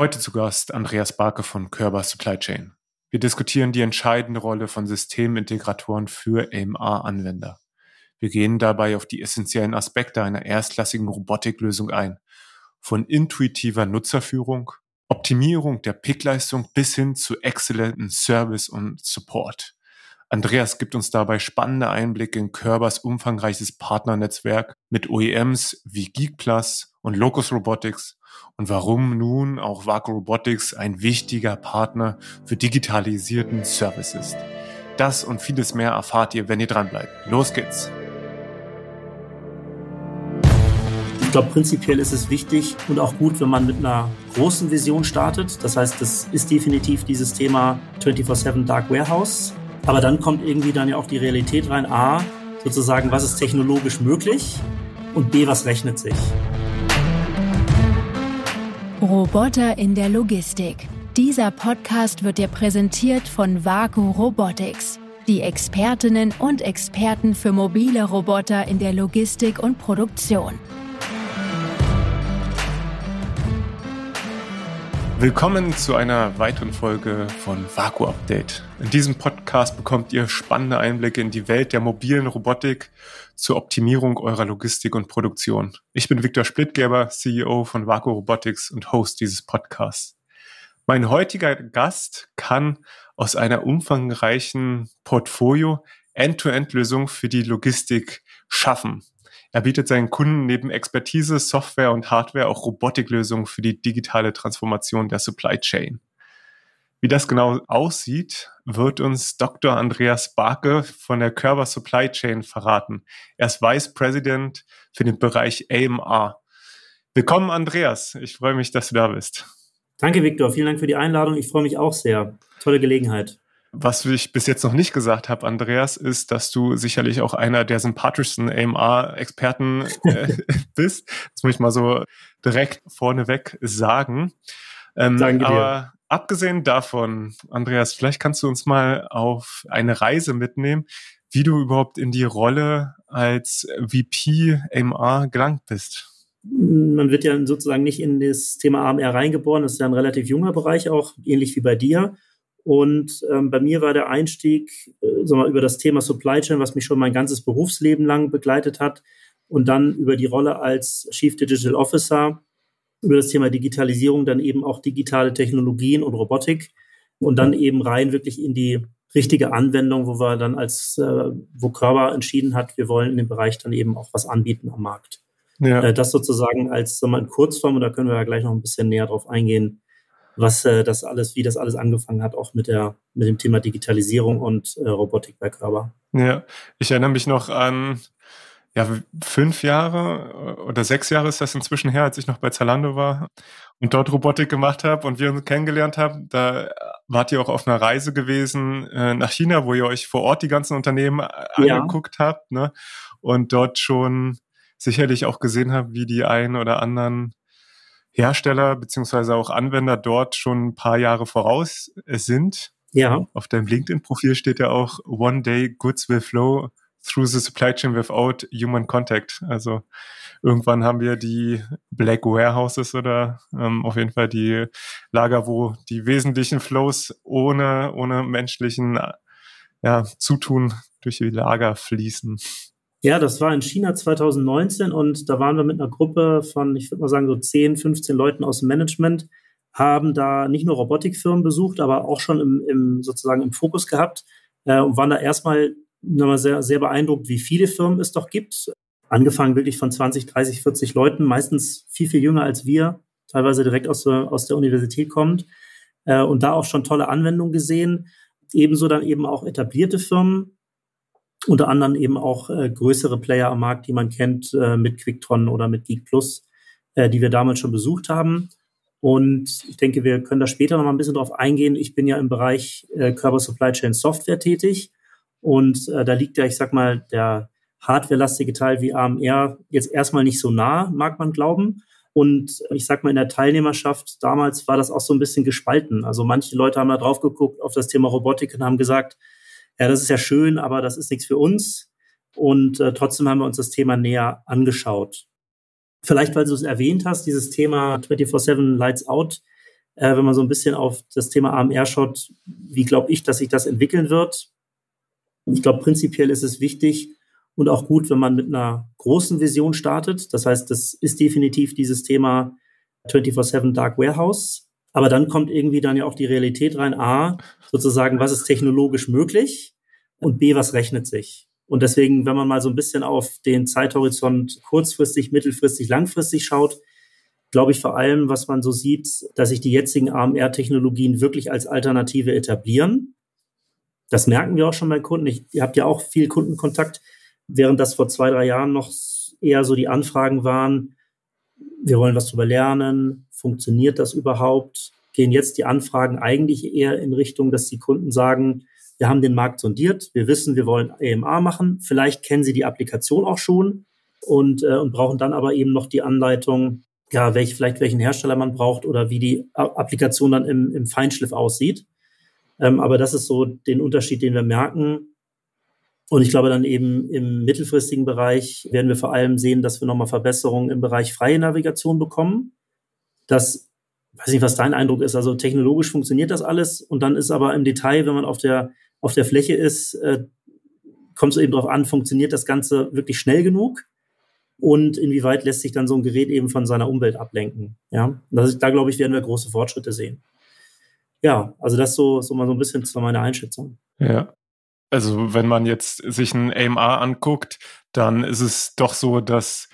Heute zu Gast Andreas Barke von Körber Supply Chain. Wir diskutieren die entscheidende Rolle von Systemintegratoren für AMR-Anwender. Wir gehen dabei auf die essentiellen Aspekte einer erstklassigen Robotiklösung ein. Von intuitiver Nutzerführung, Optimierung der Pickleistung bis hin zu exzellenten Service und Support. Andreas gibt uns dabei spannende Einblicke in Körbers umfangreiches Partnernetzwerk mit OEMs wie Geekplus und Locus Robotics und warum nun auch Vaco Robotics ein wichtiger Partner für digitalisierten Service ist. Das und vieles mehr erfahrt ihr, wenn ihr dran bleibt. Los geht's! Ich glaube, prinzipiell ist es wichtig und auch gut, wenn man mit einer großen Vision startet. Das heißt, das ist definitiv dieses Thema 24-7 Dark Warehouse. Aber dann kommt irgendwie dann ja auch die Realität rein. A, sozusagen, was ist technologisch möglich? Und B, was rechnet sich? Roboter in der Logistik. Dieser Podcast wird dir präsentiert von Vaku Robotics, die Expertinnen und Experten für mobile Roboter in der Logistik und Produktion. Willkommen zu einer weiteren Folge von Vaku Update. In diesem Podcast bekommt ihr spannende Einblicke in die Welt der mobilen Robotik zur Optimierung eurer Logistik und Produktion. Ich bin Viktor Splittgeber, CEO von Vaku Robotics und Host dieses Podcasts. Mein heutiger Gast kann aus einer umfangreichen Portfolio End-to-End-Lösungen für die Logistik schaffen. Er bietet seinen Kunden neben Expertise, Software und Hardware auch Robotiklösungen für die digitale Transformation der Supply Chain. Wie das genau aussieht, wird uns Dr. Andreas Barke von der Körber Supply Chain verraten. Er ist Vice President für den Bereich AMR. Willkommen, Andreas. Ich freue mich, dass du da bist. Danke, Viktor. Vielen Dank für die Einladung. Ich freue mich auch sehr. Tolle Gelegenheit. Was ich bis jetzt noch nicht gesagt habe, Andreas, ist, dass du sicherlich auch einer der sympathischsten AMR-Experten äh, bist. Das muss ich mal so direkt vorneweg sagen. Ähm, Danke dir. Aber abgesehen davon, Andreas, vielleicht kannst du uns mal auf eine Reise mitnehmen, wie du überhaupt in die Rolle als VP AMR gelangt bist. Man wird ja sozusagen nicht in das Thema AMR reingeboren. Das ist ja ein relativ junger Bereich auch, ähnlich wie bei dir. Und ähm, bei mir war der Einstieg äh, sagen wir, über das Thema Supply Chain, was mich schon mein ganzes Berufsleben lang begleitet hat. Und dann über die Rolle als Chief Digital Officer, über das Thema Digitalisierung, dann eben auch digitale Technologien und Robotik. Und dann eben rein wirklich in die richtige Anwendung, wo wir dann als, äh, wo Körber entschieden hat, wir wollen in dem Bereich dann eben auch was anbieten am Markt. Ja. Äh, das sozusagen als sagen wir, in Kurzform, und da können wir ja gleich noch ein bisschen näher drauf eingehen, was äh, das alles, wie das alles angefangen hat, auch mit der, mit dem Thema Digitalisierung und äh, Robotik bei Körber. Ja, ich erinnere mich noch an ja, fünf Jahre oder sechs Jahre ist das inzwischen her, als ich noch bei Zalando war und dort Robotik gemacht habe und wir uns kennengelernt haben. Da wart ihr auch auf einer Reise gewesen äh, nach China, wo ihr euch vor Ort die ganzen Unternehmen äh, ja. angeguckt habt ne? und dort schon sicherlich auch gesehen habt, wie die einen oder anderen Hersteller beziehungsweise auch Anwender dort schon ein paar Jahre voraus sind. Ja. Auf deinem LinkedIn-Profil steht ja auch One Day Goods will flow through the supply chain without human contact. Also irgendwann haben wir die Black Warehouses oder ähm, auf jeden Fall die Lager, wo die wesentlichen Flows ohne, ohne menschlichen ja, Zutun durch die Lager fließen. Ja, das war in China 2019 und da waren wir mit einer Gruppe von, ich würde mal sagen, so 10, 15 Leuten aus dem Management, haben da nicht nur Robotikfirmen besucht, aber auch schon im, im sozusagen im Fokus gehabt äh, und waren da erstmal sehr, sehr beeindruckt, wie viele Firmen es doch gibt. Angefangen wirklich von 20, 30, 40 Leuten, meistens viel, viel jünger als wir, teilweise direkt aus der, aus der Universität kommt äh, und da auch schon tolle Anwendungen gesehen. Ebenso dann eben auch etablierte Firmen, unter anderem eben auch äh, größere Player am Markt, die man kennt, äh, mit Quicktron oder mit Geek Plus, äh, die wir damals schon besucht haben. Und ich denke, wir können da später noch mal ein bisschen drauf eingehen. Ich bin ja im Bereich äh, Körper Supply Chain Software tätig. Und äh, da liegt ja, ich sag mal, der hardwarelastige Teil wie AMR jetzt erstmal nicht so nah, mag man glauben. Und ich sag mal, in der Teilnehmerschaft damals war das auch so ein bisschen gespalten. Also manche Leute haben da drauf geguckt auf das Thema Robotik und haben gesagt, ja, das ist ja schön, aber das ist nichts für uns. Und äh, trotzdem haben wir uns das Thema näher angeschaut. Vielleicht, weil du es erwähnt hast, dieses Thema 24-7 Lights Out Äh, wenn man so ein bisschen auf das Thema AMR schaut, wie glaube ich, dass sich das entwickeln wird? Ich glaube, prinzipiell ist es wichtig und auch gut, wenn man mit einer großen Vision startet. Das heißt, das ist definitiv dieses Thema 24-7 Dark Warehouse. Aber dann kommt irgendwie dann ja auch die Realität rein. A, sozusagen, was ist technologisch möglich? Und B, was rechnet sich? Und deswegen, wenn man mal so ein bisschen auf den Zeithorizont kurzfristig, mittelfristig, langfristig schaut, glaube ich vor allem, was man so sieht, dass sich die jetzigen AMR-Technologien wirklich als Alternative etablieren. Das merken wir auch schon bei Kunden. Ich, ihr habt ja auch viel Kundenkontakt, während das vor zwei, drei Jahren noch eher so die Anfragen waren, wir wollen was darüber lernen, funktioniert das überhaupt? Gehen jetzt die Anfragen eigentlich eher in Richtung, dass die Kunden sagen, wir haben den Markt sondiert, wir wissen, wir wollen AMA machen, vielleicht kennen sie die Applikation auch schon und, äh, und brauchen dann aber eben noch die Anleitung, ja, welch, vielleicht welchen Hersteller man braucht oder wie die Applikation dann im, im Feinschliff aussieht. Ähm, aber das ist so den Unterschied, den wir merken. Und ich glaube dann eben im mittelfristigen Bereich werden wir vor allem sehen, dass wir nochmal Verbesserungen im Bereich freie Navigation bekommen. Das, weiß nicht, was dein Eindruck ist. Also technologisch funktioniert das alles. Und dann ist aber im Detail, wenn man auf der, auf der Fläche ist, äh, kommt es eben darauf an, funktioniert das Ganze wirklich schnell genug? und inwieweit lässt sich dann so ein Gerät eben von seiner Umwelt ablenken. Ja, das, da glaube ich, werden wir große Fortschritte sehen. Ja, also das so, so mal so ein bisschen zu meiner Einschätzung. Ja. Also wenn man jetzt sich ein AMR anguckt, dann ist es doch so, dass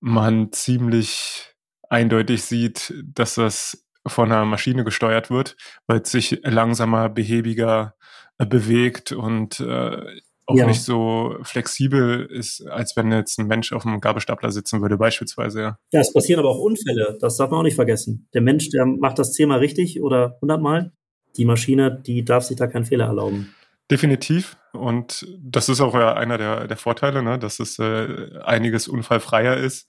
man ziemlich eindeutig sieht, dass das von einer Maschine gesteuert wird, weil es sich langsamer, behäbiger äh, bewegt und äh, auch ja. nicht so flexibel ist, als wenn jetzt ein Mensch auf einem Gabelstapler sitzen würde, beispielsweise. Ja. ja, es passieren aber auch Unfälle, das darf man auch nicht vergessen. Der Mensch, der macht das zehnmal richtig oder hundertmal. Die Maschine, die darf sich da keinen Fehler erlauben. Definitiv. Und das ist auch ja einer der, der Vorteile, ne? dass es äh, einiges unfallfreier ist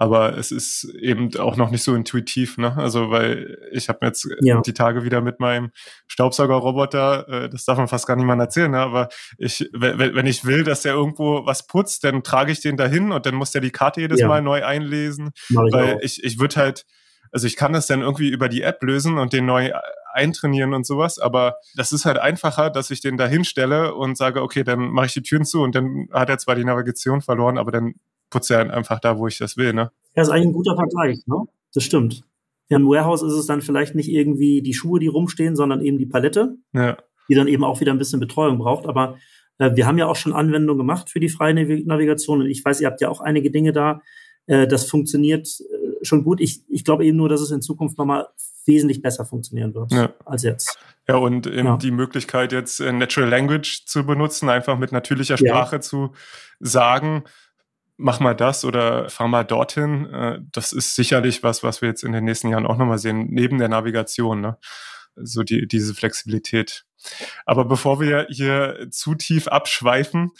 aber es ist eben auch noch nicht so intuitiv, ne? Also weil ich habe jetzt ja. die Tage wieder mit meinem Staubsaugerroboter, äh, das darf man fast gar nicht mal erzählen, ne? aber ich, wenn ich will, dass der irgendwo was putzt, dann trage ich den dahin und dann muss der die Karte jedes ja. Mal neu einlesen, ich weil auch. ich ich würde halt also ich kann das dann irgendwie über die App lösen und den neu eintrainieren und sowas, aber das ist halt einfacher, dass ich den da hinstelle und sage, okay, dann mache ich die Türen zu und dann hat er zwar die Navigation verloren, aber dann putze ja einfach da, wo ich das will, ne? Ja, ist eigentlich ein guter Vergleich, ne? Das stimmt. Ja, im Warehouse ist es dann vielleicht nicht irgendwie die Schuhe, die rumstehen, sondern eben die Palette, ja. die dann eben auch wieder ein bisschen Betreuung braucht. Aber äh, wir haben ja auch schon Anwendungen gemacht für die freie Navigation und ich weiß, ihr habt ja auch einige Dinge da. Äh, das funktioniert äh, schon gut. Ich, ich glaube eben nur, dass es in Zukunft nochmal wesentlich besser funktionieren wird ja. als jetzt. Ja, und eben ja. die Möglichkeit jetzt äh, Natural Language zu benutzen, einfach mit natürlicher Sprache ja. zu sagen, mach mal das oder fahr mal dorthin. Äh, das ist sicherlich was, was wir jetzt in den nächsten Jahren auch nochmal sehen, neben der Navigation, ne? So die, diese Flexibilität. Aber bevor wir hier zu tief abschweifen,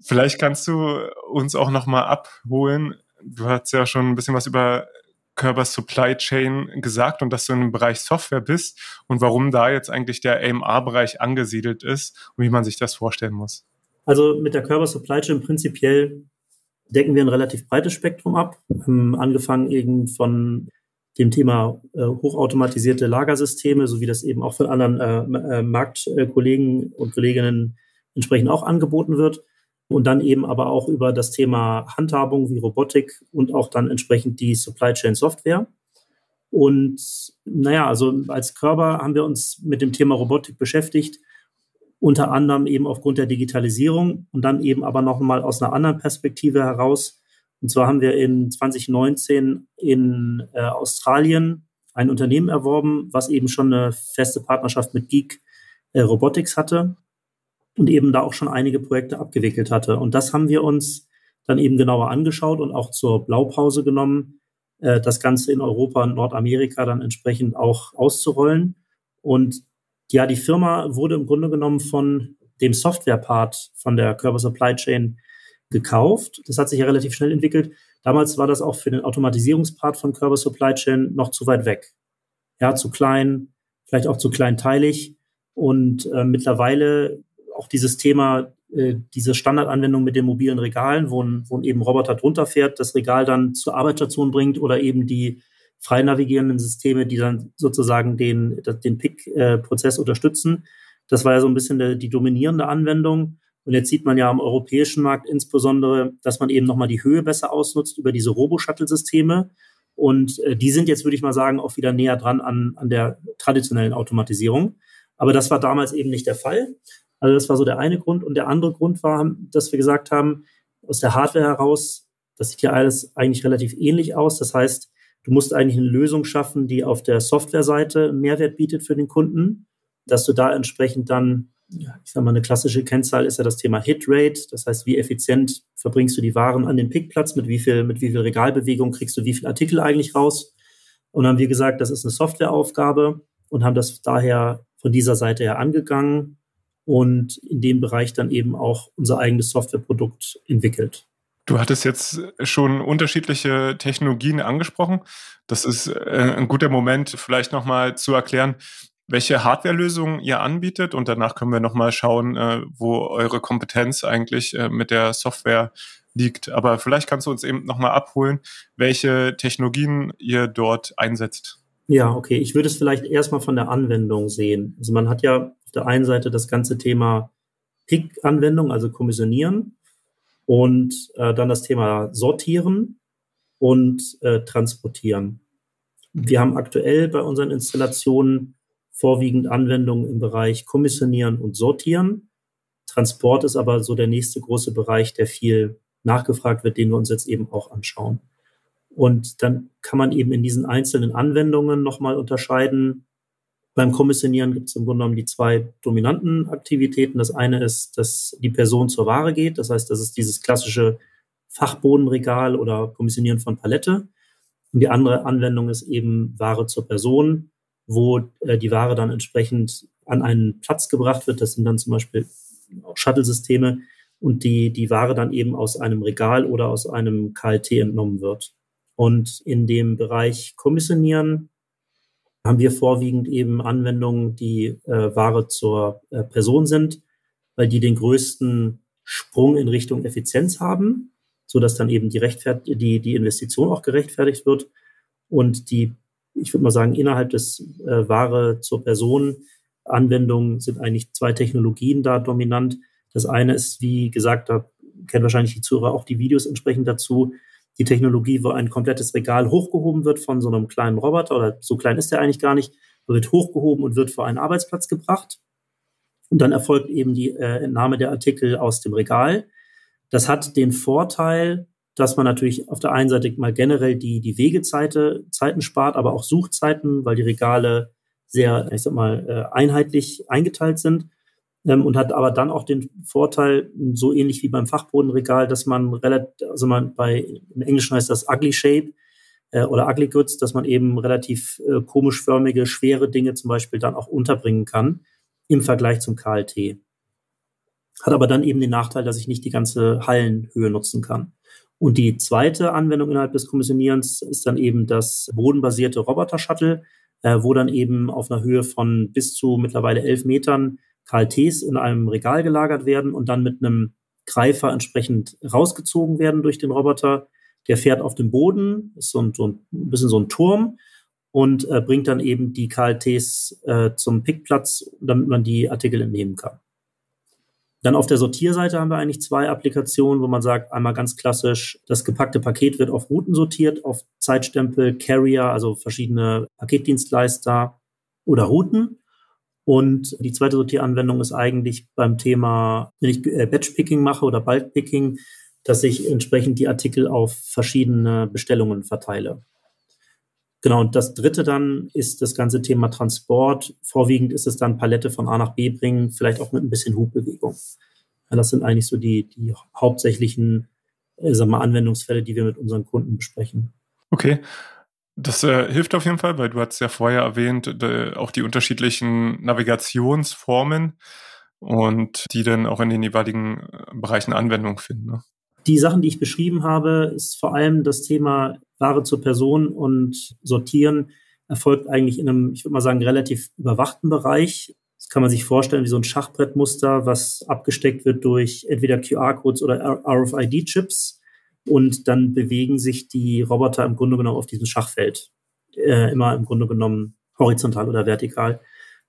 vielleicht kannst du uns auch nochmal abholen. Du hast ja schon ein bisschen was über Körper Supply Chain gesagt und dass du im Bereich Software bist und warum da jetzt eigentlich der AMR-Bereich angesiedelt ist und wie man sich das vorstellen muss. Also mit der Körper Supply Chain prinzipiell decken wir ein relativ breites Spektrum ab, ähm, angefangen eben von dem Thema äh, hochautomatisierte Lagersysteme, so wie das eben auch von anderen äh, äh, Marktkollegen und Kolleginnen entsprechend auch angeboten wird. Und dann eben aber auch über das Thema Handhabung wie Robotik und auch dann entsprechend die Supply Chain Software. Und naja, also als Körper haben wir uns mit dem Thema Robotik beschäftigt unter anderem eben aufgrund der Digitalisierung und dann eben aber noch mal aus einer anderen Perspektive heraus. Und zwar haben wir in 2019 in äh, Australien ein Unternehmen erworben, was eben schon eine feste Partnerschaft mit Geek äh, Robotics hatte und eben da auch schon einige Projekte abgewickelt hatte. Und das haben wir uns dann eben genauer angeschaut und auch zur Blaupause genommen, äh, das Ganze in Europa und Nordamerika dann entsprechend auch auszurollen. Und ja, die Firma wurde im Grunde genommen von dem Software-Part von der Körper Supply Chain gekauft. Das hat sich ja relativ schnell entwickelt. Damals war das auch für den Automatisierungspart von Körper Supply Chain noch zu weit weg. Ja, zu klein, vielleicht auch zu kleinteilig. Und äh, mittlerweile auch dieses Thema, äh, diese Standardanwendung mit den mobilen Regalen, wo ein, wo eben Roboter drunter fährt, das Regal dann zur Arbeitsstation bringt oder eben die frei navigierenden Systeme, die dann sozusagen den, den Pick-Prozess unterstützen. Das war ja so ein bisschen die, die dominierende Anwendung. Und jetzt sieht man ja am europäischen Markt insbesondere, dass man eben nochmal die Höhe besser ausnutzt über diese Robo-Shuttle-Systeme. Und äh, die sind jetzt, würde ich mal sagen, auch wieder näher dran an, an der traditionellen Automatisierung. Aber das war damals eben nicht der Fall. Also das war so der eine Grund. Und der andere Grund war, dass wir gesagt haben, aus der Hardware heraus, das sieht ja alles eigentlich relativ ähnlich aus. Das heißt, du musst eigentlich eine Lösung schaffen, die auf der Softwareseite Mehrwert bietet für den Kunden, dass du da entsprechend dann, ich sag mal, eine klassische Kennzahl ist ja das Thema Hitrate. Das heißt, wie effizient verbringst du die Waren an den Pickplatz, mit wie viel, mit wie viel Regalbewegung kriegst du wie viel Artikel eigentlich raus. Und dann haben wir gesagt, das ist eine Softwareaufgabe und haben das daher von dieser Seite her angegangen und in dem Bereich dann eben auch unser eigenes Softwareprodukt entwickelt. Du hattest jetzt schon unterschiedliche Technologien angesprochen. Das ist äh, ein guter Moment, vielleicht nochmal zu erklären, welche Hardwarelösungen ihr anbietet und danach können wir nochmal schauen, äh, wo eure Kompetenz eigentlich äh, mit der Software liegt. Aber vielleicht kannst du uns eben nochmal abholen, welche Technologien ihr dort einsetzt. Ja, okay. Ich würde es vielleicht erstmal von der Anwendung sehen. Also man hat ja auf der einen Seite das ganze Thema Pick-Anwendung, also Kommissionieren und äh, dann das Thema Sortieren und äh, Transportieren. Wir haben aktuell bei unseren Installationen vorwiegend Anwendungen im Bereich Kommissionieren und Sortieren. Transport ist aber so der nächste große Bereich, der viel nachgefragt wird, den wir uns jetzt eben auch anschauen. Und dann kann man eben in diesen einzelnen Anwendungen nochmal unterscheiden. Beim Kommissionieren gibt es im Grunde genommen die zwei dominanten Aktivitäten. Das eine ist, dass die Person zur Ware geht. Das heißt, das ist dieses klassische Fachbodenregal oder Kommissionieren von Palette. Und die andere Anwendung ist eben Ware zur Person, wo äh, die Ware dann entsprechend an einen Platz gebracht wird. Das sind dann zum Beispiel Shuttle-Systeme und die, die Ware dann eben aus einem Regal oder aus einem KLT entnommen wird. Und in dem Bereich Kommissionieren haben wir vorwiegend eben Anwendungen, die äh, Ware zur äh, Person sind, weil die den größten Sprung in Richtung Effizienz haben, so dass dann eben die, Rechtfert die, die Investition auch gerechtfertigt wird. Und die, ich würde mal sagen, innerhalb des äh, Ware zur Person Anwendungen sind eigentlich zwei Technologien da dominant. Das eine ist, wie gesagt, da kennen wahrscheinlich die Zuhörer auch die Videos entsprechend dazu, die Technologie, wo ein komplettes Regal hochgehoben wird von so einem kleinen Roboter, oder so klein ist der eigentlich gar nicht, wird hochgehoben und wird vor einen Arbeitsplatz gebracht. Und dann erfolgt eben die äh, Entnahme der Artikel aus dem Regal. Das hat den Vorteil, dass man natürlich auf der einen Seite mal generell die, die Wegezeiten Zeiten spart, aber auch Suchzeiten, weil die Regale sehr, ich sag mal, äh, einheitlich eingeteilt sind ähm, und hat aber dann auch den Vorteil, so ähnlich wie beim Fachbodenregal, dass man relativ, also man bei, im Englischen heißt das Ugly Shape äh, oder Ugly Goods, dass man eben relativ äh, komischförmige, schwere Dinge zum Beispiel dann auch unterbringen kann im Vergleich zum KLT. Hat aber dann eben den Nachteil, dass ich nicht die ganze Hallenhöhe nutzen kann. Und die zweite Anwendung innerhalb des Kommissionierens ist dann eben das bodenbasierte Roboter-Shuttle, äh, wo dann eben auf einer Höhe von bis zu mittlerweile elf Metern KLTs in einem Regal gelagert werden und dann mit einem Greifer entsprechend rausgezogen werden durch den Roboter. Der fährt auf dem Boden, ist so ein, so ein bisschen so ein Turm und äh, bringt dann eben die KLTs äh, zum Pickplatz, damit man die Artikel entnehmen kann. Dann auf der Sortierseite haben wir eigentlich zwei Applikationen, wo man sagt, einmal ganz klassisch, das gepackte Paket wird auf Routen sortiert, auf Zeitstempel, Carrier, also verschiedene Paketdienstleister oder Routen. Und die zweite Sortieranwendung ist eigentlich beim Thema, wenn ich äh, Batch-Picking mache oder Bulk-Picking, dass ich entsprechend die Artikel auf verschiedene Bestellungen verteile. Genau, und das dritte dann ist das ganze Thema Transport. Vorwiegend ist es dann Palette von A nach B bringen, vielleicht auch mit ein bisschen Hubbewegung. Das sind eigentlich so die, die hauptsächlichen äh, sagen wir, Anwendungsfälle, die wir mit unseren Kunden besprechen. Okay. Das äh, hilft auf jeden Fall, weil du hast ja vorher erwähnt, äh, auch die unterschiedlichen Navigationsformen und die dann auch in den jeweiligen äh, Bereichen Anwendung finden. Ne? Die Sachen, die ich beschrieben habe, ist vor allem das Thema Ware zur Person und Sortieren erfolgt eigentlich in einem, ich würde mal sagen, relativ überwachten Bereich. Das kann man sich vorstellen wie so ein Schachbrettmuster, was abgesteckt wird durch entweder QR-Codes oder RFID-Chips und dann bewegen sich die Roboter im Grunde genommen auf diesem Schachfeld äh, immer im Grunde genommen horizontal oder vertikal.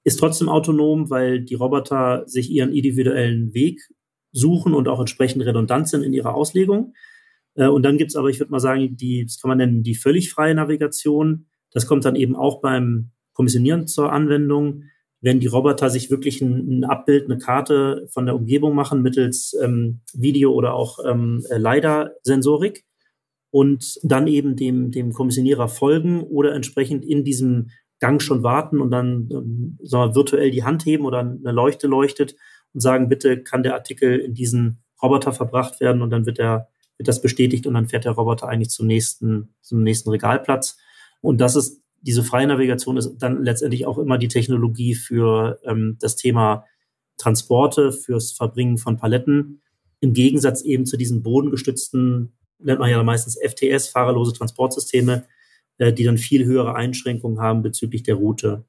Ist trotzdem autonom, weil die Roboter sich ihren individuellen Weg suchen und auch entsprechend redundant sind in ihrer Auslegung. Äh, und dann gibt's aber, ich würde mal sagen, die, das kann man nennen, die völlig freie Navigation. Das kommt dann eben auch beim Kommissionieren zur Anwendung wenn die Roboter sich wirklich ein, ein Abbild, eine Karte von der Umgebung machen mittels ähm, Video oder auch ähm, äh, LiDAR-Sensorik und dann eben dem, dem Kommissionierer folgen oder entsprechend in diesem Gang schon warten und dann ähm, sagen wir, virtuell die Hand heben oder eine Leuchte leuchtet und sagen, bitte kann der Artikel in diesen Roboter verbracht werden und dann wird der wird das bestätigt und dann fährt der Roboter eigentlich zum nächsten zum nächsten Regalplatz. Und das ist diese freie Navigation ist dann letztendlich auch immer die Technologie für ähm, das Thema Transporte, fürs Verbringen von Paletten. Im Gegensatz eben zu diesen bodengestützten, nennt man ja meistens FTS, fahrerlose Transportsysteme, äh, die dann viel höhere Einschränkungen haben bezüglich der Route.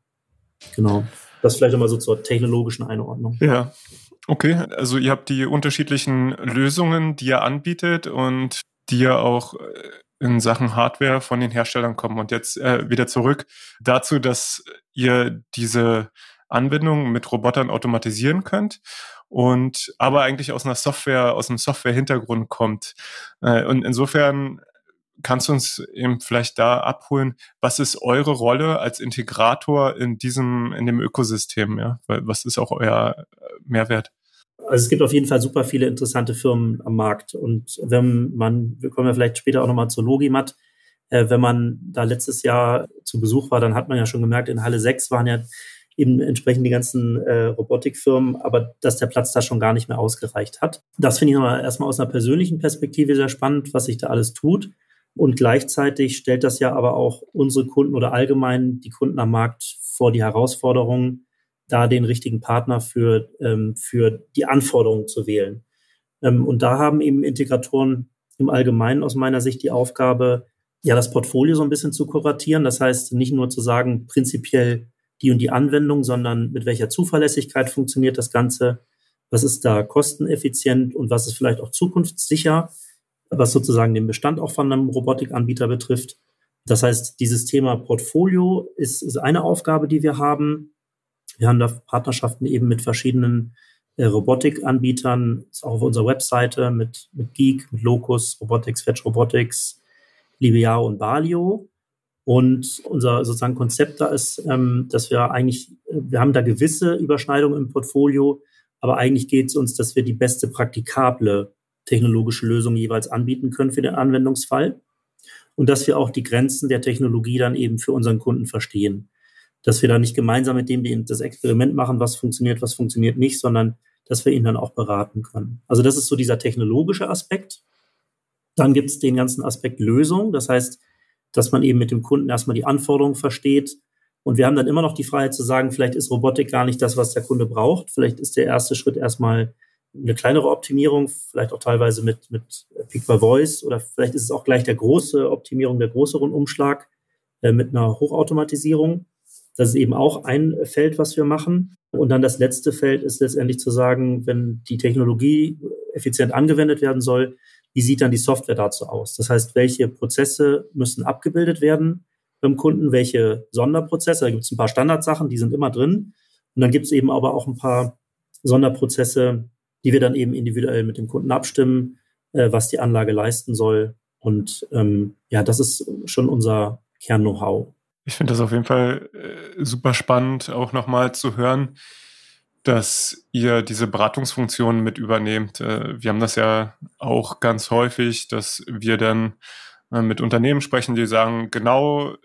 Genau. Das vielleicht nochmal so zur technologischen Einordnung. Ja. Okay, also ihr habt die unterschiedlichen Lösungen, die ihr anbietet und die ihr auch äh, in Sachen Hardware von den Herstellern kommen. Und jetzt äh, wieder zurück dazu, dass ihr diese Anwendung mit Robotern automatisieren könnt und aber eigentlich aus einer Software, aus einem Software-Hintergrund kommt. Äh, und insofern kannst du uns eben vielleicht da abholen, was ist eure Rolle als Integrator in diesem, in dem Ökosystem, ja? Was ist auch euer Mehrwert? Also es gibt auf jeden Fall super viele interessante Firmen am Markt. Und wenn man, wir kommen ja vielleicht später auch nochmal zur Logimat, äh, wenn man da letztes Jahr zu Besuch war, dann hat man ja schon gemerkt, in Halle 6 waren ja eben entsprechend die ganzen äh, Robotikfirmen, aber dass der Platz da schon gar nicht mehr ausgereicht hat. Das finde ich nochmal erstmal aus einer persönlichen Perspektive sehr spannend, was sich da alles tut. Und gleichzeitig stellt das ja aber auch unsere Kunden oder allgemein die Kunden am Markt vor die Herausforderung, da den richtigen Partner für, ähm, für die Anforderungen zu wählen. Ähm, und da haben eben Integratoren im Allgemeinen aus meiner Sicht die Aufgabe, ja, das Portfolio so ein bisschen zu kuratieren. Das heißt, nicht nur zu sagen, prinzipiell die und die Anwendung, sondern mit welcher Zuverlässigkeit funktioniert das Ganze, was ist da kosteneffizient und was ist vielleicht auch zukunftssicher, was sozusagen den Bestand auch von einem Robotikanbieter betrifft. Das heißt, dieses Thema Portfolio ist, ist eine Aufgabe, die wir haben. Wir haben da Partnerschaften eben mit verschiedenen äh, Robotikanbietern, ist auch auf unserer Webseite mit, mit Geek, mit Locus, Robotics, Fetch Robotics, Libeao und Balio. Und unser sozusagen Konzept da ist, ähm, dass wir eigentlich, wir haben da gewisse Überschneidungen im Portfolio, aber eigentlich geht es uns, dass wir die beste praktikable technologische Lösung jeweils anbieten können für den Anwendungsfall. Und dass wir auch die Grenzen der Technologie dann eben für unseren Kunden verstehen dass wir da nicht gemeinsam mit dem das Experiment machen, was funktioniert, was funktioniert nicht, sondern dass wir ihn dann auch beraten können. Also das ist so dieser technologische Aspekt. Dann gibt es den ganzen Aspekt Lösung. Das heißt, dass man eben mit dem Kunden erstmal die Anforderungen versteht. Und wir haben dann immer noch die Freiheit zu sagen, vielleicht ist Robotik gar nicht das, was der Kunde braucht. Vielleicht ist der erste Schritt erstmal eine kleinere Optimierung, vielleicht auch teilweise mit, mit Pick by Voice oder vielleicht ist es auch gleich der große Optimierung, der große Rundumschlag äh, mit einer Hochautomatisierung. Das ist eben auch ein Feld, was wir machen. Und dann das letzte Feld ist letztendlich zu sagen, wenn die Technologie effizient angewendet werden soll, wie sieht dann die Software dazu aus? Das heißt, welche Prozesse müssen abgebildet werden beim Kunden, welche Sonderprozesse? Da gibt es ein paar Standardsachen, die sind immer drin. Und dann gibt es eben aber auch ein paar Sonderprozesse, die wir dann eben individuell mit dem Kunden abstimmen, äh, was die Anlage leisten soll. Und ähm, ja, das ist schon unser Kern-Know-how. Ich finde das auf jeden Fall äh, super spannend, auch nochmal zu hören, dass ihr diese Beratungsfunktion mit übernehmt. Äh, wir haben das ja auch ganz häufig, dass wir dann äh, mit Unternehmen sprechen, die sagen, genau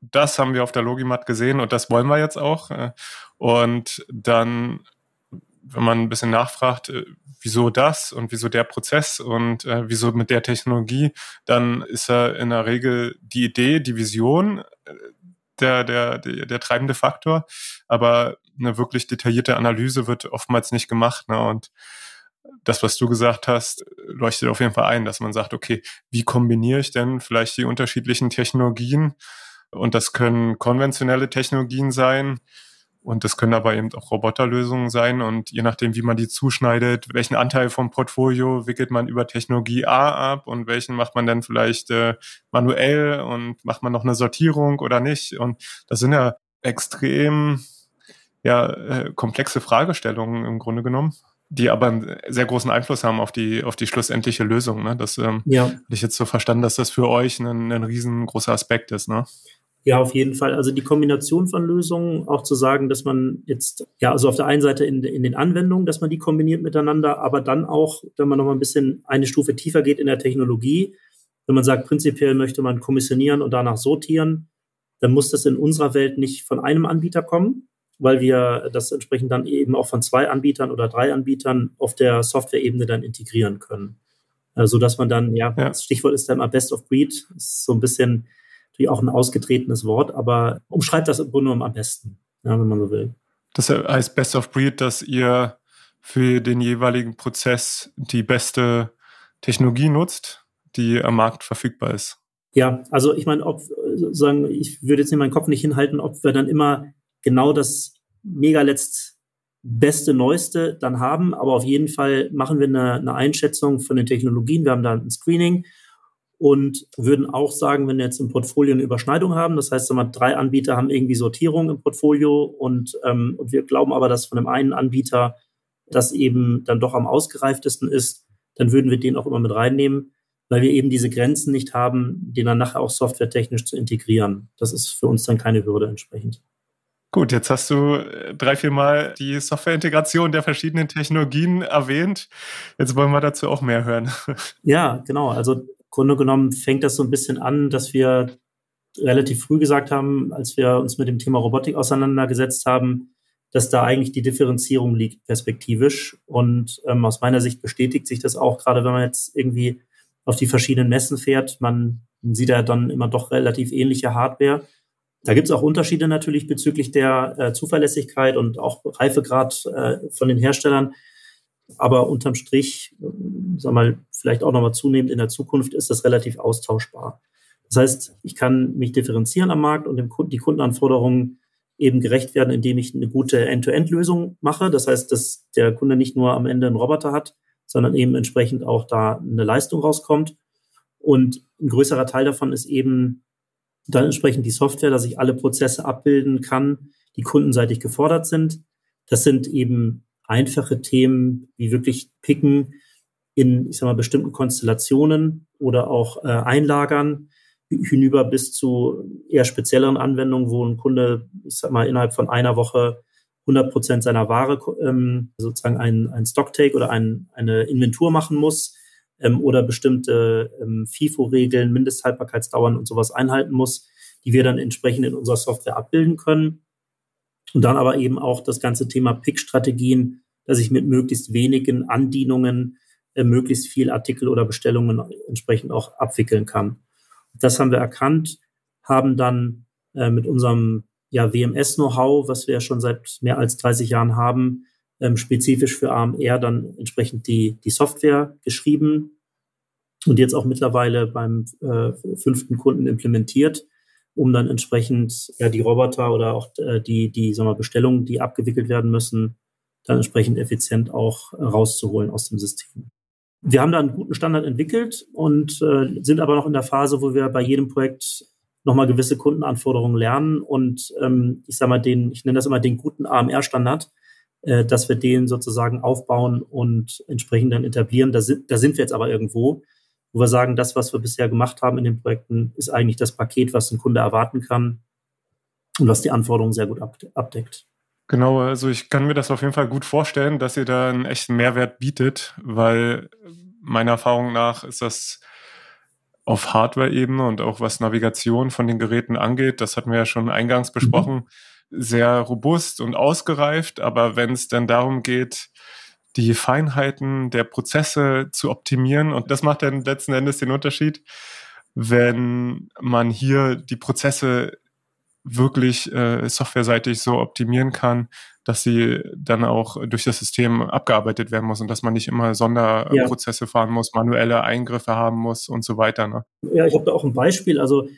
das haben wir auf der Logimat gesehen und das wollen wir jetzt auch. Äh, und dann, wenn man ein bisschen nachfragt, äh, wieso das und wieso der Prozess und äh, wieso mit der Technologie, dann ist ja in der Regel die Idee, die Vision äh, der, der, der, der treibende Faktor. Aber eine wirklich detaillierte Analyse wird oftmals nicht gemacht. Ne? Und das, was du gesagt hast, leuchtet auf jeden Fall ein, dass man sagt, okay, wie kombiniere ich denn vielleicht die unterschiedlichen Technologien? Und das können konventionelle Technologien sein Und das können aber eben auch Roboterlösungen sein. Und je nachdem, wie man die zuschneidet, welchen Anteil vom Portfolio wickelt man über Technologie A ab und welchen macht man dann vielleicht äh, manuell und macht man noch eine Sortierung oder nicht. Und das sind ja extrem ja, äh, komplexe Fragestellungen im Grunde genommen die aber einen sehr großen Einfluss haben auf die, auf die schlussendliche Lösung. Ne? Das ähm, ja. hatte ich jetzt so verstanden, dass das für euch ein, ein riesengroßer Aspekt ist. Ne? Ja, auf jeden Fall. Also die Kombination von Lösungen, auch zu sagen, dass man jetzt, ja, also auf der einen Seite in, in den Anwendungen, dass man die kombiniert miteinander, aber dann auch, wenn man nochmal ein bisschen eine Stufe tiefer geht in der Technologie, wenn man sagt, prinzipiell möchte man kommissionieren und danach sortieren, dann muss das in unserer Welt nicht von einem Anbieter kommen, weil wir das entsprechend dann eben auch von zwei Anbietern oder drei Anbietern auf der Software-Ebene dann integrieren können. So also, dass man dann, ja, ja, das Stichwort ist dann mal Best of Breed, ist so ein bisschen natürlich auch ein ausgetretenes Wort, aber umschreibt das im Grunde genommen am besten, ja, wenn man so will. Das heißt Best of Breed, dass ihr für den jeweiligen Prozess die beste Technologie nutzt, die am Markt verfügbar ist. Ja, also ich meine, ob sagen, ich würde jetzt in meinen Kopf nicht hinhalten, ob wir dann immer genau das mega letzt beste, neueste dann haben, aber auf jeden Fall machen wir eine, eine Einschätzung von den Technologien. Wir haben da ein Screening und würden auch sagen, wenn wir jetzt im Portfolio eine Überschneidung haben, das heißt, drei Anbieter haben irgendwie Sortierung im Portfolio und, ähm, und wir glauben aber, dass von dem einen Anbieter das eben dann doch am ausgereiftesten ist, dann würden wir den auch immer mit reinnehmen, weil wir eben diese Grenzen nicht haben, den dann nachher auch softwaretechnisch zu integrieren. Das ist für uns dann keine Hürde entsprechend. Gut, jetzt hast du äh, drei, vier Mal die Softwareintegration der verschiedenen Technologien erwähnt. Jetzt wollen wir dazu auch mehr hören. Ja, genau. Also Grunde genommen fängt das so ein bisschen an, dass wir relativ früh gesagt haben, als wir uns mit dem Thema Robotik auseinandergesetzt haben, dass da eigentlich die Differenzierung liegt perspektivisch. Und ähm, aus meiner Sicht bestätigt sich das auch, gerade wenn man jetzt irgendwie auf die verschiedenen Messen fährt. Man sieht ja dann immer doch relativ ähnliche Hardware. Da gibt es auch Unterschiede natürlich bezüglich der äh, Zuverlässigkeit und auch Reifegrad äh, von den Herstellern. Aber unterm Strich, sag mal, vielleicht auch nochmal zunehmend in der Zukunft ist das relativ austauschbar. Das heißt, ich kann mich differenzieren am Markt und dem Kunden, die Kundenanforderungen eben gerecht werden, indem ich eine gute End-to-End-Lösung mache. Das heißt, dass der Kunde nicht nur am Ende einen Roboter hat, sondern eben entsprechend auch da eine Leistung rauskommt. Und ein größerer Teil davon ist eben dann entsprechend die Software, dass ich alle Prozesse abbilden kann, die kundenseitig gefordert sind. Das sind eben einfache Themen wie wirklich picken in, ich sag mal, bestimmten Konstellationen oder auch äh, einlagern hinüber bis zu eher spezielleren Anwendungen, wo ein Kunde, ich sag mal, innerhalb von einer Woche 100 Prozent seiner Ware ähm, sozusagen ein, ein Stocktake oder ein, eine Inventur machen muss ähm, oder bestimmte ähm, FIFO-Regeln, Mindesthaltbarkeitsdauern und sowas einhalten muss, die wir dann entsprechend in unserer Software abbilden können. Und dann aber eben auch das ganze Thema Pick-Strategien, dass ich mit möglichst wenigen Andienungen äh, möglichst viel Artikel oder Bestellungen entsprechend auch abwickeln kann. Das haben wir erkannt, haben dann äh, mit unserem ja, WMS-Know-how, was wir ja schon seit mehr als 30 Jahren haben, ähm, spezifisch für AMR dann entsprechend die, die Software geschrieben und jetzt auch mittlerweile beim äh, fünften Kunden implementiert um dann entsprechend ja die Roboter oder auch äh, die, die sagen wir, Bestellungen, die abgewickelt werden müssen, dann entsprechend effizient auch rauszuholen aus dem System. Wir haben da einen guten Standard entwickelt und äh, sind aber noch in der Phase, wo wir bei jedem Projekt nochmal gewisse Kundenanforderungen lernen und ähm, ich sage mal den, ich nenne das immer den guten AMR-Standard, äh, dass wir den sozusagen aufbauen und entsprechend dann etablieren. Da sind, da sind wir jetzt aber irgendwo wo wir sagen, das, was wir bisher gemacht haben in den Projekten, ist eigentlich das Paket, was ein Kunde erwarten kann und was die Anforderungen sehr gut abdeckt. Genau, also ich kann mir das auf jeden Fall gut vorstellen, dass ihr da einen echten Mehrwert bietet, weil meiner Erfahrung nach ist das auf Hardware-Ebene und auch was Navigation von den Geräten angeht, das hatten wir ja schon eingangs mhm. besprochen, mhm. sehr robust und ausgereift. Aber wenn es dann darum geht, die Feinheiten der Prozesse zu optimieren. Und das macht dann letzten Endes den Unterschied, wenn man hier die Prozesse wirklich äh, softwareseitig so optimieren kann, dass sie dann auch durch das System abgearbeitet werden muss und dass man nicht immer Sonderprozesse ja. fahren muss, manuelle Eingriffe haben muss und so weiter. Ne? Ja, ich habe da auch ein Beispiel. Also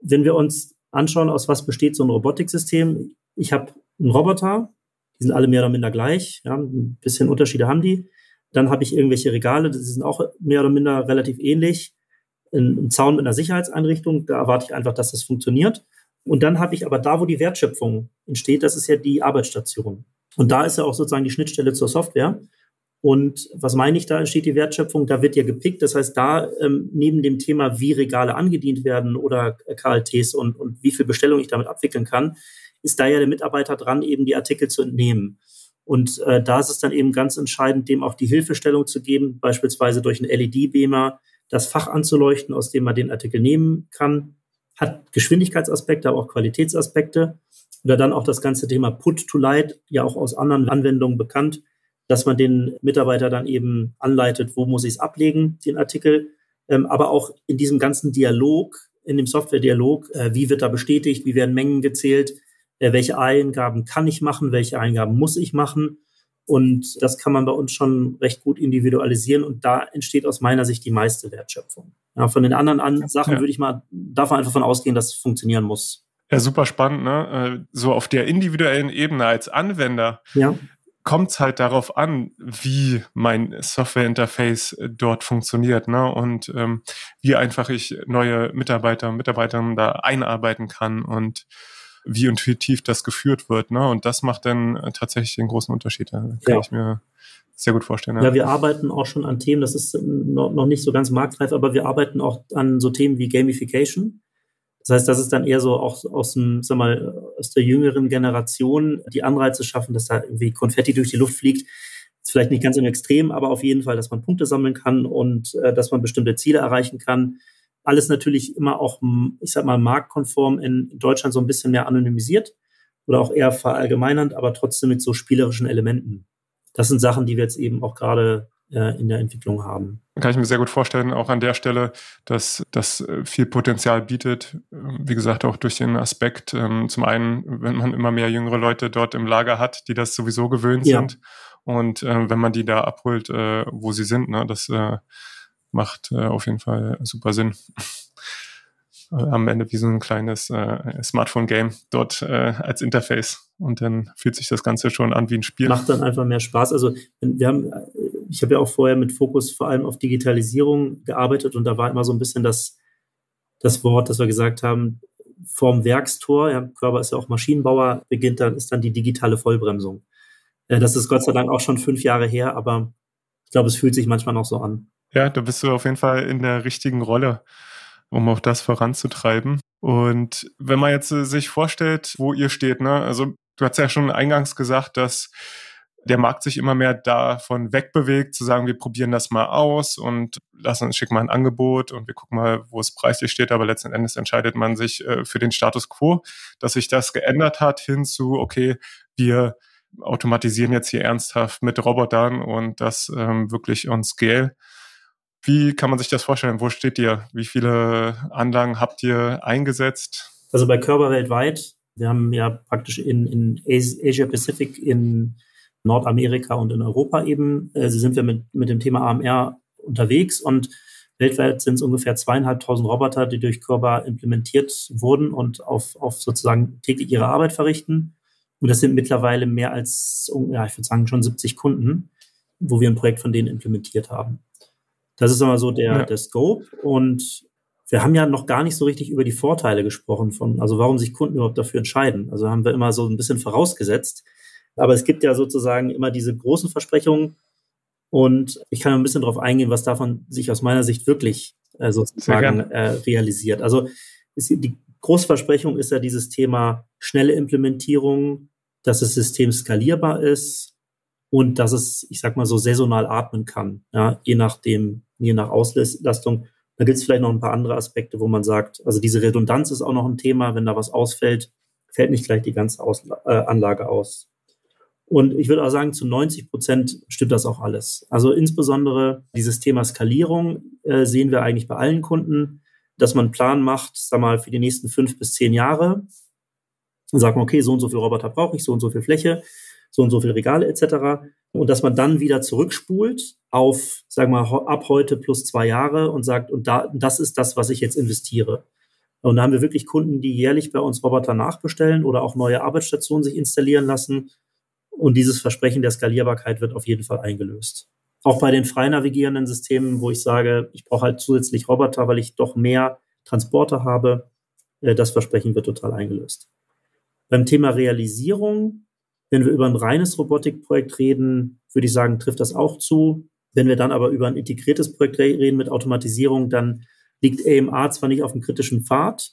wenn wir uns anschauen, aus was besteht so ein Robotiksystem, ich habe einen Roboter, die sind alle mehr oder minder gleich, ja, ein bisschen Unterschiede haben die. Dann habe ich irgendwelche Regale, die sind auch mehr oder minder relativ ähnlich. Ein, Zaun mit einer Sicherheitseinrichtung, da erwarte ich einfach, dass das funktioniert. Und dann habe ich aber da, wo die Wertschöpfung entsteht, das ist ja die Arbeitsstation. Und da ist ja auch sozusagen die Schnittstelle zur Software. Und was meine ich, da entsteht die Wertschöpfung, da wird ja gepickt. Das heißt, da ähm, neben dem Thema, wie Regale angedient werden oder KLTs und, und wie viel Bestellung ich damit abwickeln kann, ist da ja der Mitarbeiter dran, eben die Artikel zu entnehmen. Und äh, da ist es dann eben ganz entscheidend, dem auch die Hilfestellung zu geben, beispielsweise durch einen LED-Beamer das Fach anzuleuchten, aus dem man den Artikel nehmen kann. Hat Geschwindigkeitsaspekte, aber auch Qualitätsaspekte. Oder dann auch das ganze Thema Put to Light, ja auch aus anderen Anwendungen bekannt dass man den Mitarbeiter dann eben anleitet, wo muss ich es ablegen, den Artikel, ähm, aber auch in diesem ganzen Dialog, in dem Software-Dialog, äh, wie wird da bestätigt, wie werden Mengen gezählt, äh, welche Eingaben kann ich machen, welche Eingaben muss ich machen. Und das kann man bei uns schon recht gut individualisieren und da entsteht aus meiner Sicht die meiste Wertschöpfung. Ja, von den anderen an Sachen ja. würde ich mal davon einfach von ausgehen, dass es funktionieren muss. Ja, super spannend, ne? Äh, so auf der individuellen Ebene als Anwender. Ja kommt es halt darauf an, wie mein Software-Interface äh, dort funktioniert ne? und ähm, wie einfach ich neue Mitarbeiter und Mitarbeiterinnen da einarbeiten kann und wie intuitiv das geführt wird. Ne? Und das macht dann äh, tatsächlich den großen Unterschied. Da kann ja. ich mir sehr gut vorstellen. Ja. ja. wir arbeiten auch schon an Themen, das ist noch nicht so ganz marktreif, aber wir arbeiten auch an so Themen wie Gamification. Das heißt, das ist dann eher so auch aus dem, sag mal, aus der jüngeren Generation die Anreize schaffen, dass da irgendwie Konfetti durch die Luft fliegt. Ist vielleicht nicht ganz im Extrem, aber auf jeden Fall, dass man Punkte sammeln kann und äh, dass man bestimmte Ziele erreichen kann. Alles natürlich immer auch, ich sag mal, marktkonform in Deutschland so ein bisschen mehr anonymisiert oder auch eher verallgemeinernd, aber trotzdem mit so spielerischen Elementen. Das sind Sachen, die wir jetzt eben auch gerade äh, in der Entwicklung haben. Kann ich mir sehr gut vorstellen, auch an der Stelle, dass das äh, viel Potenzial bietet. Ähm, wie gesagt, auch durch den Aspekt, ähm, zum einen, wenn man immer mehr jüngere Leute dort im Lager hat, die das sowieso gewöhnt ja. sind. Und äh, wenn man die da abholt, wo sie sind, ne, das macht auf jeden Fall super Sinn am Ende wie so ein kleines äh, Smartphone-Game dort äh, als Interface. Und dann fühlt sich das Ganze schon an wie ein Spiel. Macht dann einfach mehr Spaß. Also wir haben ich habe ja auch vorher mit Fokus vor allem auf Digitalisierung gearbeitet und da war immer so ein bisschen das, das Wort, das wir gesagt haben, vorm Werkstor, ja, Körper ist ja auch Maschinenbauer, beginnt dann, ist dann die digitale Vollbremsung. Äh, das ist Gott sei Dank auch schon fünf Jahre her, aber ich glaube, es fühlt sich manchmal noch so an. Ja, da bist du auf jeden Fall in der richtigen Rolle, um auch das voranzutreiben. Und wenn man jetzt äh, sich vorstellt, wo ihr steht, ne, also du hast ja schon eingangs gesagt, dass der Markt sich immer mehr davon wegbewegt, zu sagen, wir probieren das mal aus und lassen uns schicken mal ein Angebot und wir gucken mal, wo es preislich steht, aber letzten Endes entscheidet man sich äh, für den Status quo, dass sich das geändert hat hin zu, okay, wir automatisieren jetzt hier ernsthaft mit Robotern und das ähm, wirklich on scale. Wie kann man sich das vorstellen? Wo steht ihr? Wie viele Anlagen habt ihr eingesetzt? Also bei Körper weltweit, wir haben ja praktisch in, in Asia Pacific in Nordamerika und in Europa eben. Äh, sind wir mit, mit dem Thema AMR unterwegs und weltweit sind es ungefähr zweieinhalbtausend Roboter, die durch Körper implementiert wurden und auf, auf sozusagen täglich ihre Arbeit verrichten. Und das sind mittlerweile mehr als, ja, ich würde sagen, schon 70 Kunden, wo wir ein Projekt von denen implementiert haben. Das ist immer so der, ja. der Scope. Und wir haben ja noch gar nicht so richtig über die Vorteile gesprochen von, also warum sich Kunden überhaupt dafür entscheiden. Also haben wir immer so ein bisschen vorausgesetzt, aber es gibt ja sozusagen immer diese großen Versprechungen. Und ich kann ein bisschen darauf eingehen, was davon sich aus meiner Sicht wirklich äh, sozusagen äh, realisiert. Also ist, die Großversprechung ist ja dieses Thema schnelle Implementierung, dass das System skalierbar ist und dass es, ich sag mal so, saisonal atmen kann, ja, je nachdem, je nach Auslastung. Da gibt es vielleicht noch ein paar andere Aspekte, wo man sagt, also diese Redundanz ist auch noch ein Thema, wenn da was ausfällt, fällt nicht gleich die ganze Ausla äh, Anlage aus. Und ich würde auch sagen, zu 90 Prozent stimmt das auch alles. Also insbesondere dieses Thema Skalierung äh, sehen wir eigentlich bei allen Kunden, dass man einen Plan macht, sag mal, für die nächsten fünf bis zehn Jahre. Und sagt man, okay, so und so viel Roboter brauche ich, so und so viel Fläche, so und so viel Regale etc. Und dass man dann wieder zurückspult auf, sagen wir mal, ab heute plus zwei Jahre und sagt, und da, das ist das, was ich jetzt investiere. Und da haben wir wirklich Kunden, die jährlich bei uns Roboter nachbestellen oder auch neue Arbeitsstationen sich installieren lassen. Und dieses Versprechen der Skalierbarkeit wird auf jeden Fall eingelöst. Auch bei den frei navigierenden Systemen, wo ich sage, ich brauche halt zusätzlich Roboter, weil ich doch mehr Transporter habe, äh, das Versprechen wird total eingelöst. Beim Thema Realisierung, wenn wir über ein reines Robotikprojekt reden, würde ich sagen, trifft das auch zu. Wenn wir dann aber über ein integriertes Projekt reden mit Automatisierung, dann liegt AMA zwar nicht auf dem kritischen Pfad,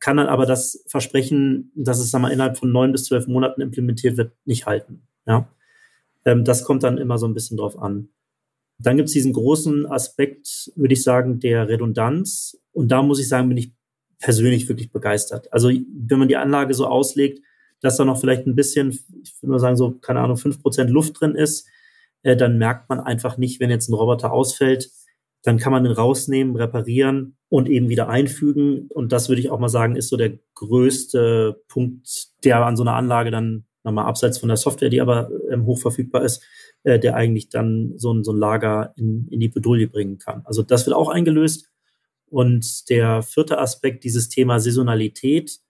kann dann aber das Versprechen, dass es sagen wir, innerhalb von neun bis zwölf Monaten implementiert wird, nicht halten. Ja? Ähm, das kommt dann immer so ein bisschen drauf an. Dann gibt es diesen großen Aspekt, würde ich sagen, der Redundanz. Und da muss ich sagen, bin ich persönlich wirklich begeistert. Also wenn man die Anlage so auslegt, dass da noch vielleicht ein bisschen, ich würde mal sagen, so, keine Ahnung, fünf Prozent Luft drin ist, äh, dann merkt man einfach nicht, wenn jetzt ein Roboter ausfällt, dann kann man den rausnehmen, reparieren und eben wieder einfügen. Und das würde ich auch mal sagen, ist so der größte Punkt, der an so einer Anlage dann nochmal abseits von der Software, die aber ähm, hoch verfügbar ist, äh, der eigentlich dann so ein, so ein Lager in, in die Bedouille bringen kann. Also das wird auch eingelöst. Und der vierte Aspekt, dieses Thema Saisonalität,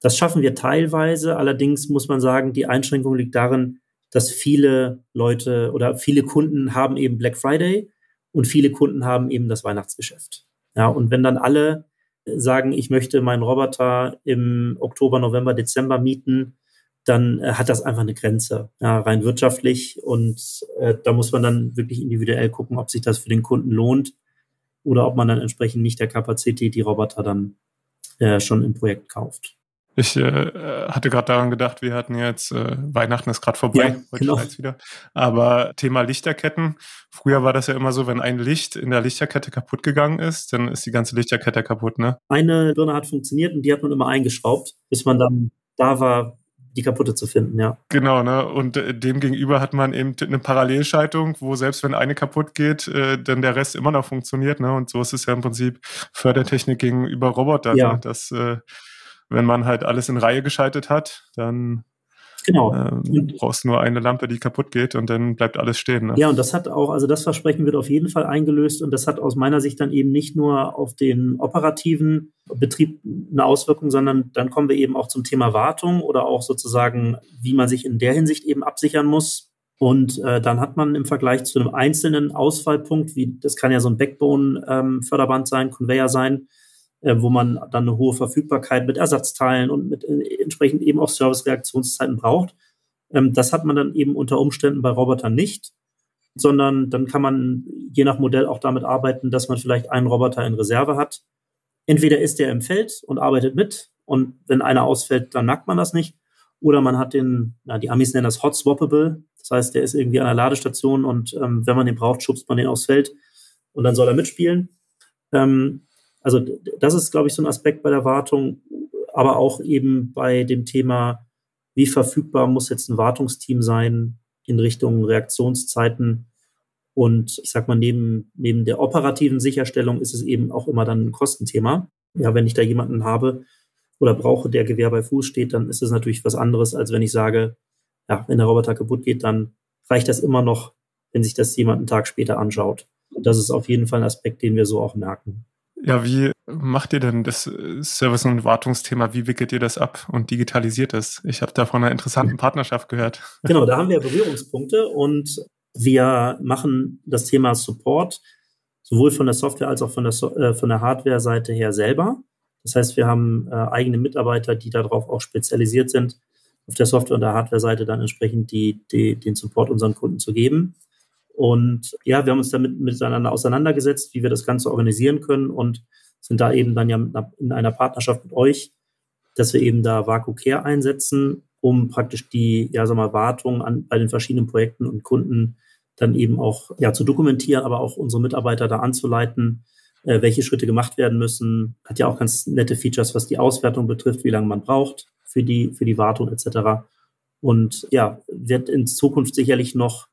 das schaffen wir teilweise. Allerdings muss man sagen, die Einschränkung liegt darin, dass viele Leute oder viele Kunden haben eben Black Friday und viele Kunden haben eben das Weihnachtsgeschäft. Ja, und wenn dann alle sagen, ich möchte meinen Roboter im Oktober, November, Dezember mieten, dann äh, hat das einfach eine Grenze, ja, rein wirtschaftlich. Und äh, da muss man dann wirklich individuell gucken, ob sich das für den Kunden lohnt oder ob man dann entsprechend nicht der Kapazität die Roboter dann äh, schon im Projekt kauft. Ich äh, hatte gerade daran gedacht, wir hatten jetzt äh, Weihnachten ist gerade vorbei, ja, heute genau. wieder. Aber Thema Lichterketten. Früher war das ja immer so, wenn ein Licht in der Lichterkette kaputt gegangen ist, dann ist die ganze Lichterkette kaputt, ne? Eine Birne hat funktioniert und die hat man immer eingeschraubt, bis man dann da war, die kaputte zu finden, ja. Genau, ne? Und äh, dem gegenüber hat man eben eine Parallelschaltung, wo selbst wenn eine kaputt geht, äh, dann der Rest immer noch funktioniert, ne? Und so ist es ja im Prinzip Fördertechnik gegenüber Robotern, ja. ne? dass äh, wenn man halt alles in Reihe geschaltet hat, dann Genau. Ähm, brauchst nur eine Lampe, die kaputt geht und dann bleibt alles stehen. Ne? Ja, und das hat auch, also das Versprechen wird auf jeden Fall eingelöst und das hat aus meiner Sicht dann eben nicht nur auf den operativen Betrieb eine Auswirkung, sondern dann kommen wir eben auch zum Thema Wartung oder auch sozusagen, wie man sich in der Hinsicht eben absichern muss. Und äh, dann hat man im Vergleich zu einem einzelnen Ausfallpunkt, wie das kann ja so ein Backbone-Förderband ähm, sein, Conveyor sein, wo man dann eine hohe Verfügbarkeit mit Ersatzteilen und mit äh, entsprechend eben auch Service-Reaktionszeiten braucht. Ähm, das hat man dann eben unter Umständen bei Robotern nicht, sondern dann kann man je nach Modell auch damit arbeiten, dass man vielleicht einen Roboter in Reserve hat. Entweder ist der im Feld und arbeitet mit und wenn einer ausfällt, dann merkt man das nicht. Oder man hat den, ja, die Amis nennen das Hot Swappable. Das heißt, der ist irgendwie an der Ladestation und ähm, wenn man den braucht, schubst man den aufs Feld und dann soll er mitspielen. Ähm, also das ist, glaube ich, so ein Aspekt bei der Wartung, aber auch eben bei dem Thema, wie verfügbar muss jetzt ein Wartungsteam sein in Richtung Reaktionszeiten. Und ich sag mal, neben, neben der operativen Sicherstellung ist es eben auch immer dann ein Kostenthema. Ja, wenn ich da jemanden habe oder brauche, der Gewehr bei Fuß steht, dann ist es natürlich was anderes, als wenn ich sage, ja, wenn der Roboter kaputt geht, dann reicht das immer noch, wenn sich das jemand einen Tag später anschaut. Und das ist auf jeden Fall ein Aspekt, den wir so auch merken. Ja, wie macht ihr denn das äh, Service- und Wartungsthema? Wie wickelt ihr das ab und digitalisiert es? Ich habe da von einer interessanten Partnerschaft gehört. Genau, da haben wir Berührungspunkte und wir machen das Thema Support sowohl von der Software als auch von der, so äh, von der Hardware-Seite her selber. Das heißt, wir haben äh, eigene Mitarbeiter, die darauf auch spezialisiert sind, auf der Software- und der Hardware-Seite dann entsprechend die, die, den Support unseren Kunden zu geben. Und ja, wir haben uns damit miteinander auseinandergesetzt, wie wir das Ganze organisieren können und sind da eben dann ja in einer Partnerschaft mit euch, dass wir eben da Vaku Care einsetzen, um praktisch die, ja, sag mal, Wartung an, bei den verschiedenen Projekten und Kunden dann eben auch, ja, zu dokumentieren, aber auch unsere Mitarbeiter da anzuleiten, äh, welche Schritte gemacht werden müssen. Hat ja auch ganz nette Features, was die Auswertung betrifft, wie lange man braucht für die, für die Wartung etc. Und ja, wird in Zukunft sicherlich noch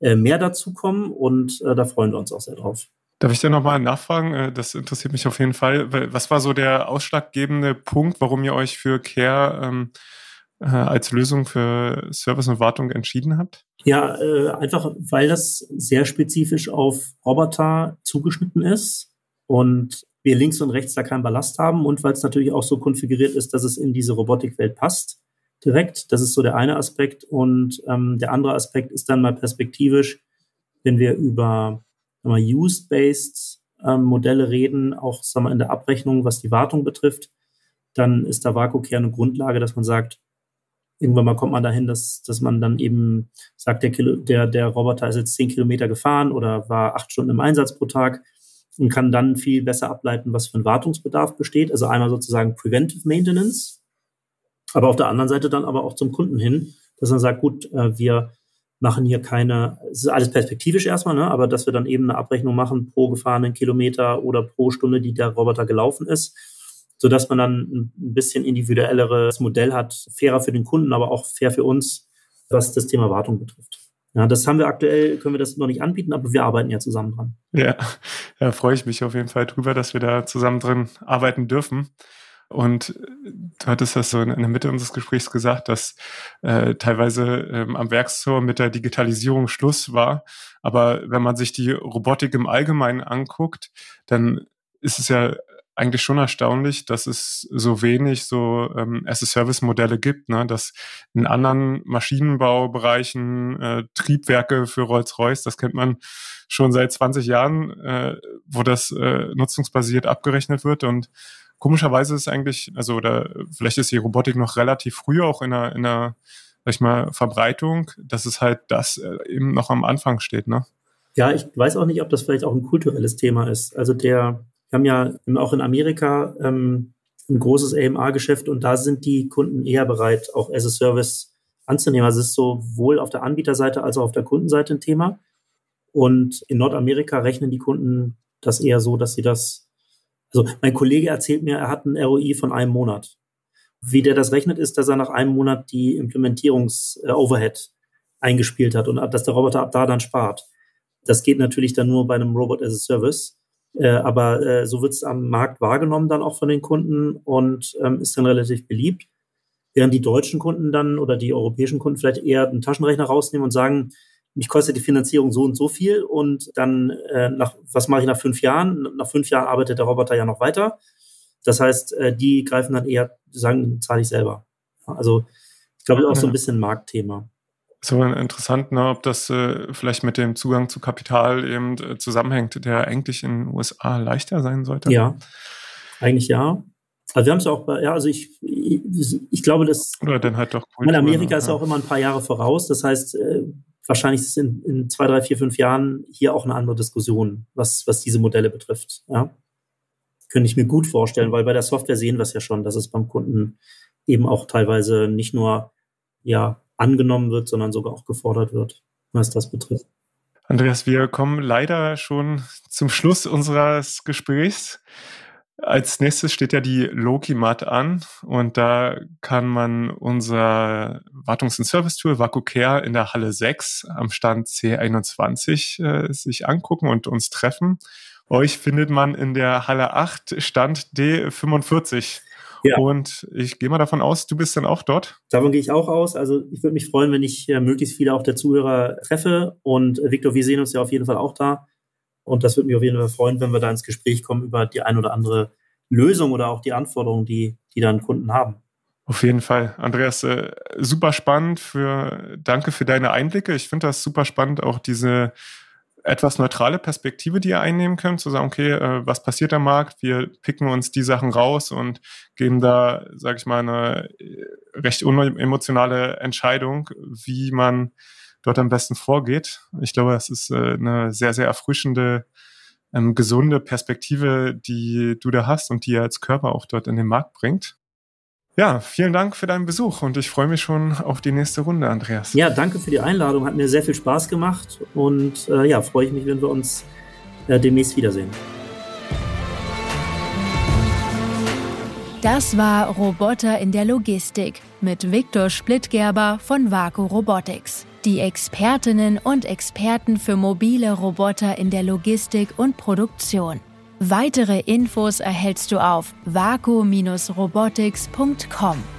mehr dazu kommen und äh, da freuen wir uns auch sehr drauf. Darf ich dir nochmal nachfragen? Äh, das interessiert mich auf jeden Fall. Was war so der ausschlaggebende Punkt, warum ihr euch für Care ähm, äh, als Lösung für Service und Wartung entschieden habt? Ja, äh, einfach weil das sehr spezifisch auf Roboter zugeschnitten ist und wir links und rechts da keinen Ballast haben und weil es natürlich auch so konfiguriert ist, dass es in diese Robotikwelt passt direkt. Das ist so der eine Aspekt. Und ähm, der andere Aspekt ist dann mal perspektivisch, wenn wir über Use-Based ähm, Modelle reden, auch sagen wir, in der Abrechnung, was die Wartung betrifft, dann ist der Vakuumkehr eine Grundlage, dass man sagt, irgendwann mal kommt man dahin, dass, dass man dann eben sagt, der, Kilo, der, der Roboter ist jetzt zehn Kilometer gefahren oder war acht Stunden im Einsatz pro Tag und kann dann viel besser ableiten, was für ein Wartungsbedarf besteht. Also einmal sozusagen Preventive Maintenance, aber auf der anderen Seite dann aber auch zum Kunden hin, dass man sagt, gut, äh, wir machen hier keine, es ist alles perspektivisch erstmal, ne, aber dass wir dann eben eine Abrechnung machen pro gefahrenen Kilometer oder pro Stunde, die der Roboter gelaufen ist, so dass man dann ein bisschen individuelleres Modell hat, fairer für den Kunden, aber auch fair für uns, was das Thema Wartung betrifft. Ja, das haben wir aktuell, können wir das noch nicht anbieten, aber wir arbeiten ja zusammen dran. Ja, ja freue ich mich auf jeden Fall drüber, dass wir da zusammen drin arbeiten dürfen. Und du hattest das so in, der Mitte unseres Gesprächs gesagt, dass äh, teilweise ähm, am Werkstor mit der Digitalisierung Schluss war. Aber wenn man sich die Robotik im Allgemeinen anguckt, dann ist es ja eigentlich schon erstaunlich, dass es so wenig so ähm, as-a-Service-Modelle gibt, ne? dass in anderen Maschinenbaubereichen äh, Triebwerke für Rolls-Royce, das kennt man schon seit 20 Jahren, äh, wo das äh, nutzungsbasiert abgerechnet wird und Komischerweise ist eigentlich, also oder vielleicht ist die Robotik noch relativ früh auch in einer, in einer sag ich mal, Verbreitung, dass es halt das äh, eben noch am Anfang steht, ne? Ja, ich weiß auch nicht, ob das vielleicht auch ein kulturelles Thema ist. Also der, wir haben ja auch in Amerika ähm, ein großes AMA-Geschäft und da sind die Kunden eher bereit, auch as a Service anzunehmen. Also es ist sowohl auf der Anbieterseite als auch auf der Kundenseite ein Thema. Und in Nordamerika rechnen die Kunden das eher so, dass sie das also mein Kollege erzählt mir, er hat ein ROI von einem Monat. Wie der das rechnet, ist, dass er nach einem Monat die Implementierungs-Overhead eingespielt hat und dass der Roboter ab da dann spart. Das geht natürlich dann nur bei einem Robot as a Service. Äh, aber äh, so wird es am Markt wahrgenommen dann auch von den Kunden und ähm, ist dann relativ beliebt. Während die deutschen Kunden dann oder die europäischen Kunden vielleicht eher einen Taschenrechner rausnehmen und sagen, mich kostet die Finanzierung so und so viel und dann äh, nach, was mache ich nach fünf Jahren? Nach fünf Jahren arbeitet der Roboter ja noch weiter. Das heißt, äh, die greifen dann eher, sagen, zahle ich selber. Also ich glaube, das ist auch so ein bisschen ein Marktthema. So interessant, ne, ob das äh, vielleicht mit dem Zugang zu Kapital eben äh, zusammenhängt, der eigentlich in den USA leichter sein sollte. Ja, eigentlich ja. Also wir haben es auch bei, ja, also ich, ich, ich glaube, dass Oder dann halt doch Kultur, in Amerika ist ja auch immer ein paar Jahre voraus. Das heißt, äh, wahrscheinlich ist es in, in zwei, drei, vier, fünf Jahren hier auch eine andere Diskussion, was, was diese Modelle betrifft. Ja. Könnte ich mir gut vorstellen, weil bei der Software sehen wir es ja schon, dass es beim Kunden eben auch teilweise nicht nur ja, angenommen wird, sondern sogar auch gefordert wird, was das betrifft. Andreas, wir kommen leider schon zum Schluss unseres Gesprächs. Als nächstes steht ja die Loki-Mat an und da kann man unser Wartungs- und Service-Tool VakuCare in der Halle 6 am Stand C21 äh, sich angucken und uns treffen. Euch findet man in der Halle 8 Stand D45. Ja. Und ich gehe mal davon aus, du bist dann auch dort. Davon gehe ich auch aus. Also ich würde mich freuen, wenn ich äh, möglichst viele auch der Zuhörer treffe. Und äh, Victor, wir sehen uns ja auf jeden Fall auch da. Und das würde mich auf jeden Fall freuen, wenn wir da ins Gespräch kommen über die ein oder andere Lösung oder auch die Anforderungen, die, die dann Kunden haben. Auf jeden Fall. Andreas, äh, super spannend für, danke für deine Einblicke. Ich finde das super spannend, auch diese etwas neutrale Perspektive, die ihr einnehmen könnt, zu sagen, okay, äh, was passiert am Markt? Wir picken uns die Sachen raus und geben da, sage ich mal, eine äh, recht unemotionale Entscheidung, wie man dort am besten vorgeht. Ich glaube, das ist äh, eine sehr, sehr erfrischende, ähm, gesunde Perspektive, die du da hast und die ihr als Körper auch dort in den Markt bringt. Ja, vielen Dank für deinen Besuch und ich freue mich schon auf die nächste Runde, Andreas. Ja, danke für die Einladung. Hat mir sehr viel Spaß gemacht und äh, ja, freue ich mich, wenn wir uns äh, demnächst wiedersehen. Das war Roboter in der Logistik mit Viktor Splittgerber von Vaku Robotics. Die Expertinnen und Experten für mobile Roboter in der Logistik und Produktion. Weitere Infos erhältst du auf vaku-robotics.com.